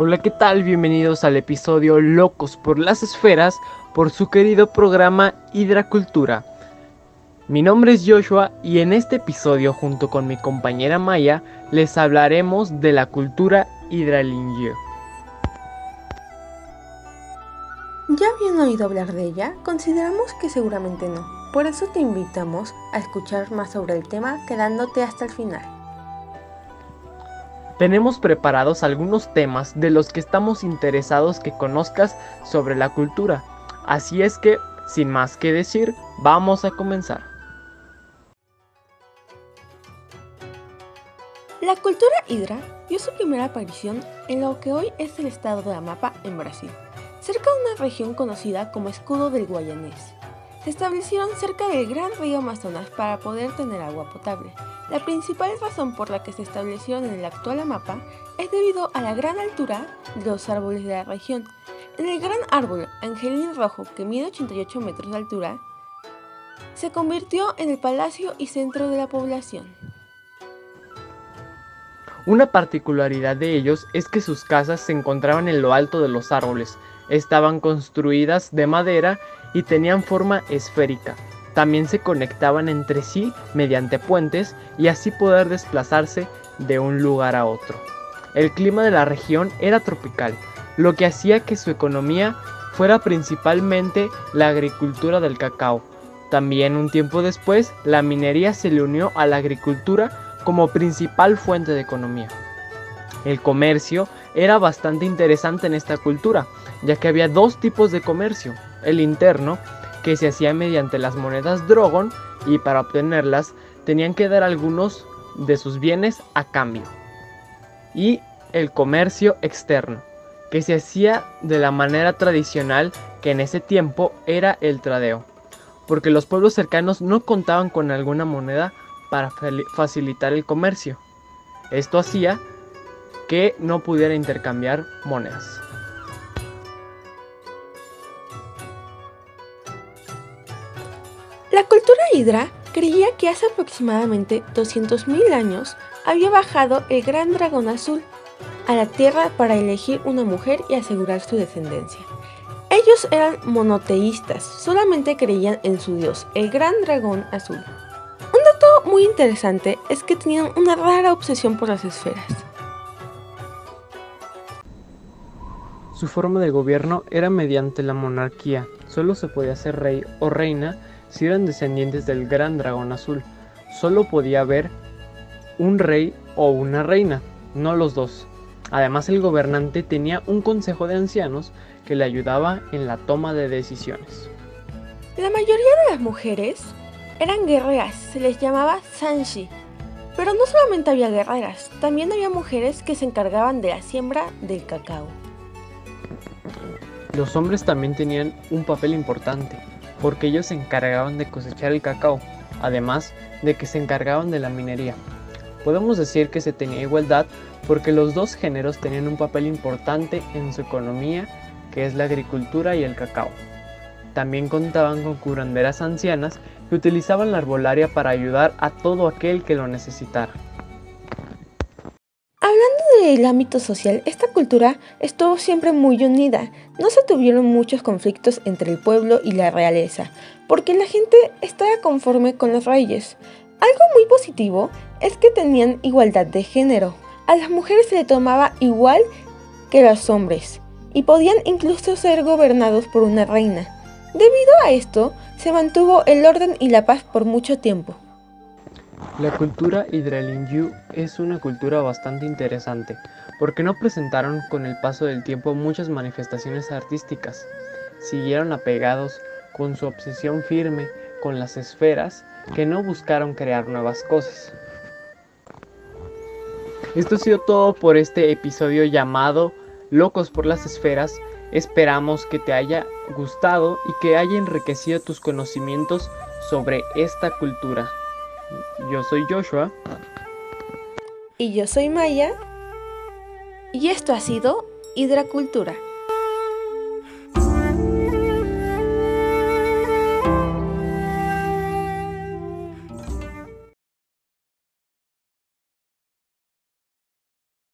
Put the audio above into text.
Hola, ¿qué tal? Bienvenidos al episodio Locos por las Esferas por su querido programa Hidracultura. Mi nombre es Joshua y en este episodio junto con mi compañera Maya les hablaremos de la cultura hidralingio. ¿Ya habían oído hablar de ella? Consideramos que seguramente no. Por eso te invitamos a escuchar más sobre el tema quedándote hasta el final. Tenemos preparados algunos temas de los que estamos interesados que conozcas sobre la cultura. Así es que, sin más que decir, vamos a comenzar. La cultura hidra dio su primera aparición en lo que hoy es el estado de Amapa en Brasil, cerca de una región conocida como Escudo del Guayanés. Se establecieron cerca del gran río Amazonas para poder tener agua potable. La principal razón por la que se establecieron en el actual Amapa es debido a la gran altura de los árboles de la región. En el gran árbol Angelín Rojo, que mide 88 metros de altura, se convirtió en el palacio y centro de la población. Una particularidad de ellos es que sus casas se encontraban en lo alto de los árboles, estaban construidas de madera y tenían forma esférica. También se conectaban entre sí mediante puentes y así poder desplazarse de un lugar a otro. El clima de la región era tropical, lo que hacía que su economía fuera principalmente la agricultura del cacao. También un tiempo después, la minería se le unió a la agricultura como principal fuente de economía. El comercio era bastante interesante en esta cultura, ya que había dos tipos de comercio, el interno, que se hacía mediante las monedas Drogon y para obtenerlas tenían que dar algunos de sus bienes a cambio. Y el comercio externo, que se hacía de la manera tradicional que en ese tiempo era el tradeo, porque los pueblos cercanos no contaban con alguna moneda para facilitar el comercio. Esto hacía que no pudiera intercambiar monedas. La cultura hidra creía que hace aproximadamente 200.000 años había bajado el gran dragón azul a la tierra para elegir una mujer y asegurar su descendencia. Ellos eran monoteístas, solamente creían en su dios, el gran dragón azul. Un dato muy interesante es que tenían una rara obsesión por las esferas. Su forma de gobierno era mediante la monarquía. Solo se podía ser rey o reina si eran descendientes del gran dragón azul. Solo podía haber un rey o una reina, no los dos. Además el gobernante tenía un consejo de ancianos que le ayudaba en la toma de decisiones. La mayoría de las mujeres eran guerreras, se les llamaba Sanshi. Pero no solamente había guerreras, también había mujeres que se encargaban de la siembra del cacao. Los hombres también tenían un papel importante, porque ellos se encargaban de cosechar el cacao, además de que se encargaban de la minería. Podemos decir que se tenía igualdad porque los dos géneros tenían un papel importante en su economía, que es la agricultura y el cacao. También contaban con curanderas ancianas que utilizaban la arbolaria para ayudar a todo aquel que lo necesitara el ámbito social, esta cultura estuvo siempre muy unida. No se tuvieron muchos conflictos entre el pueblo y la realeza, porque la gente estaba conforme con los reyes. Algo muy positivo es que tenían igualdad de género. A las mujeres se le tomaba igual que a los hombres, y podían incluso ser gobernados por una reina. Debido a esto, se mantuvo el orden y la paz por mucho tiempo. La cultura Hidralingyu es una cultura bastante interesante, porque no presentaron con el paso del tiempo muchas manifestaciones artísticas. Siguieron apegados con su obsesión firme con las esferas que no buscaron crear nuevas cosas. Esto ha sido todo por este episodio llamado Locos por las Esferas. Esperamos que te haya gustado y que haya enriquecido tus conocimientos sobre esta cultura. Yo soy Joshua. Y yo soy Maya. Y esto ha sido Hidracultura.